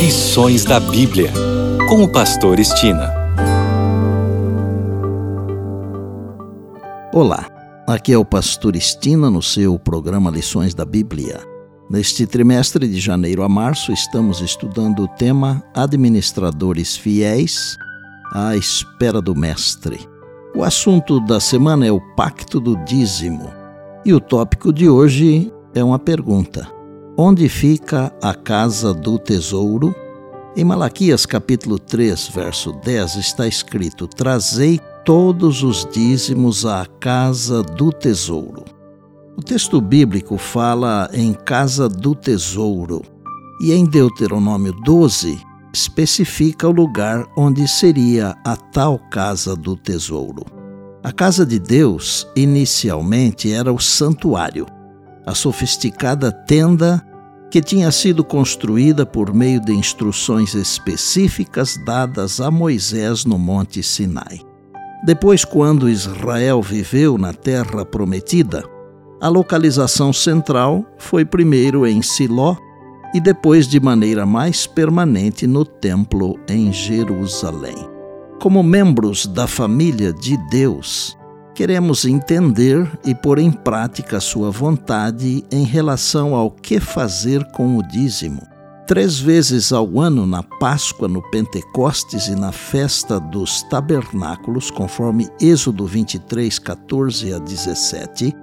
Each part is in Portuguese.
Lições da Bíblia, com o Pastor Estina. Olá, aqui é o Pastor Estina no seu programa Lições da Bíblia. Neste trimestre de janeiro a março, estamos estudando o tema Administradores Fiéis à Espera do Mestre. O assunto da semana é o Pacto do Dízimo. E o tópico de hoje é uma pergunta: Onde fica a casa do tesouro? Em Malaquias capítulo 3, verso 10 está escrito: Trazei todos os dízimos à casa do tesouro. O texto bíblico fala em casa do tesouro e em Deuteronômio 12 especifica o lugar onde seria a tal casa do tesouro. A casa de Deus inicialmente era o santuário, a sofisticada tenda que tinha sido construída por meio de instruções específicas dadas a Moisés no Monte Sinai. Depois, quando Israel viveu na Terra Prometida, a localização central foi primeiro em Siló e depois de maneira mais permanente no Templo em Jerusalém. Como membros da família de Deus, queremos entender e pôr em prática sua vontade em relação ao que fazer com o dízimo. Três vezes ao ano, na Páscoa, no Pentecostes e na festa dos tabernáculos, conforme Êxodo 23, 14 a 17,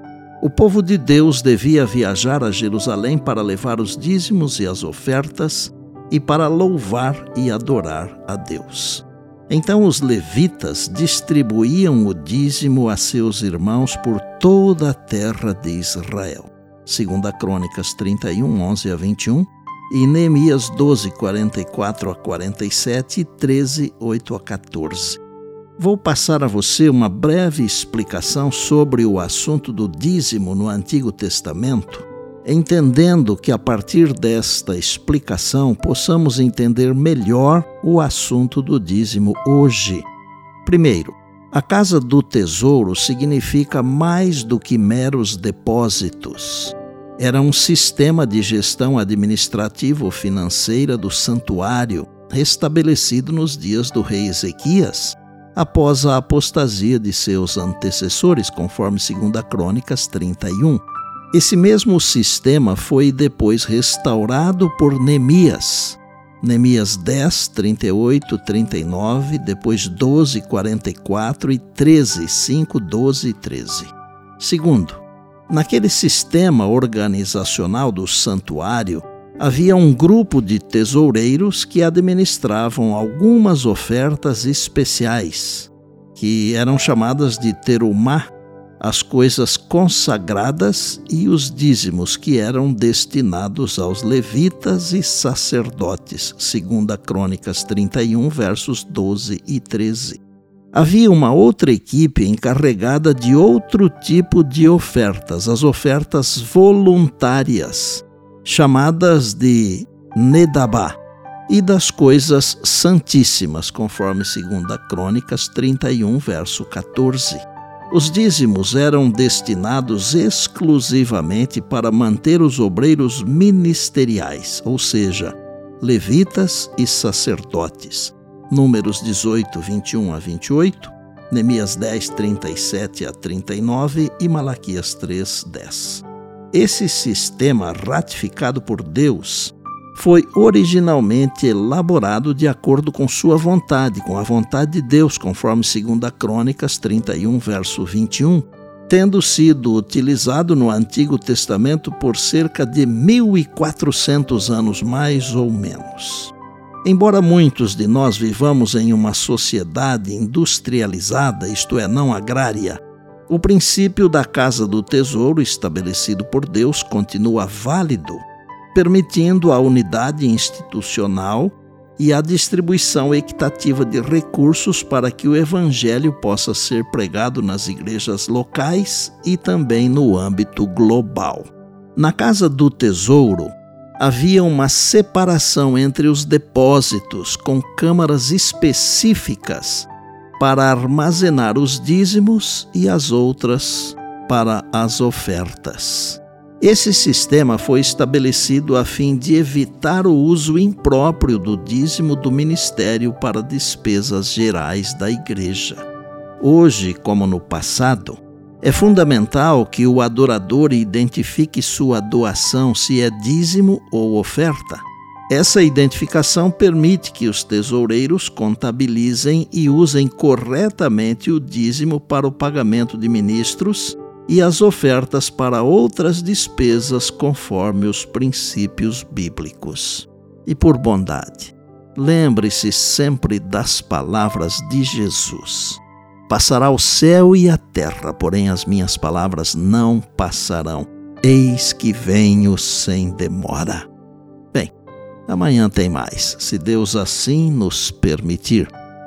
o povo de Deus devia viajar a Jerusalém para levar os dízimos e as ofertas e para louvar e adorar a Deus. Então os levitas distribuíam o dízimo a seus irmãos por toda a terra de Israel. Segunda Crônicas 31, 11 a 21 e Neemias 12, 44 a 47 e 13, 8 a 14. Vou passar a você uma breve explicação sobre o assunto do dízimo no Antigo Testamento, entendendo que a partir desta explicação possamos entender melhor o assunto do dízimo hoje. Primeiro, a casa do tesouro significa mais do que meros depósitos. Era um sistema de gestão administrativo-financeira do santuário restabelecido nos dias do rei Ezequias após a apostasia de seus antecessores, conforme 2 Crônicas 31. Esse mesmo sistema foi depois restaurado por Neemias. Neemias 10, 38, 39, depois 12, 44 e 13, 5, 12 e 13. Segundo, naquele sistema organizacional do santuário, havia um grupo de tesoureiros que administravam algumas ofertas especiais, que eram chamadas de terumá, as coisas consagradas e os dízimos que eram destinados aos levitas e sacerdotes, segundo a Crônicas 31, versos 12 e 13. Havia uma outra equipe encarregada de outro tipo de ofertas, as ofertas voluntárias, chamadas de Nedabá, e das coisas santíssimas, conforme 2 Crônicas 31, verso 14. Os dízimos eram destinados exclusivamente para manter os obreiros ministeriais, ou seja, levitas e sacerdotes. Números 18, 21 a 28, Neemias 10, 37 a 39 e Malaquias 3, 10. Esse sistema ratificado por Deus foi originalmente elaborado de acordo com sua vontade, com a vontade de Deus, conforme 2 Crônicas 31, verso 21, tendo sido utilizado no Antigo Testamento por cerca de 1400 anos mais ou menos. Embora muitos de nós vivamos em uma sociedade industrializada, isto é, não agrária, o princípio da casa do tesouro estabelecido por Deus continua válido, permitindo a unidade institucional e a distribuição equitativa de recursos para que o evangelho possa ser pregado nas igrejas locais e também no âmbito global. Na casa do tesouro, havia uma separação entre os depósitos com câmaras específicas para armazenar os dízimos e as outras para as ofertas. Esse sistema foi estabelecido a fim de evitar o uso impróprio do dízimo do ministério para despesas gerais da igreja. Hoje, como no passado, é fundamental que o adorador identifique sua doação se é dízimo ou oferta. Essa identificação permite que os tesoureiros contabilizem e usem corretamente o dízimo para o pagamento de ministros e as ofertas para outras despesas conforme os princípios bíblicos. E por bondade, lembre-se sempre das palavras de Jesus. Passará o céu e a terra, porém as minhas palavras não passarão. Eis que venho sem demora. Bem, amanhã tem mais, se Deus assim nos permitir.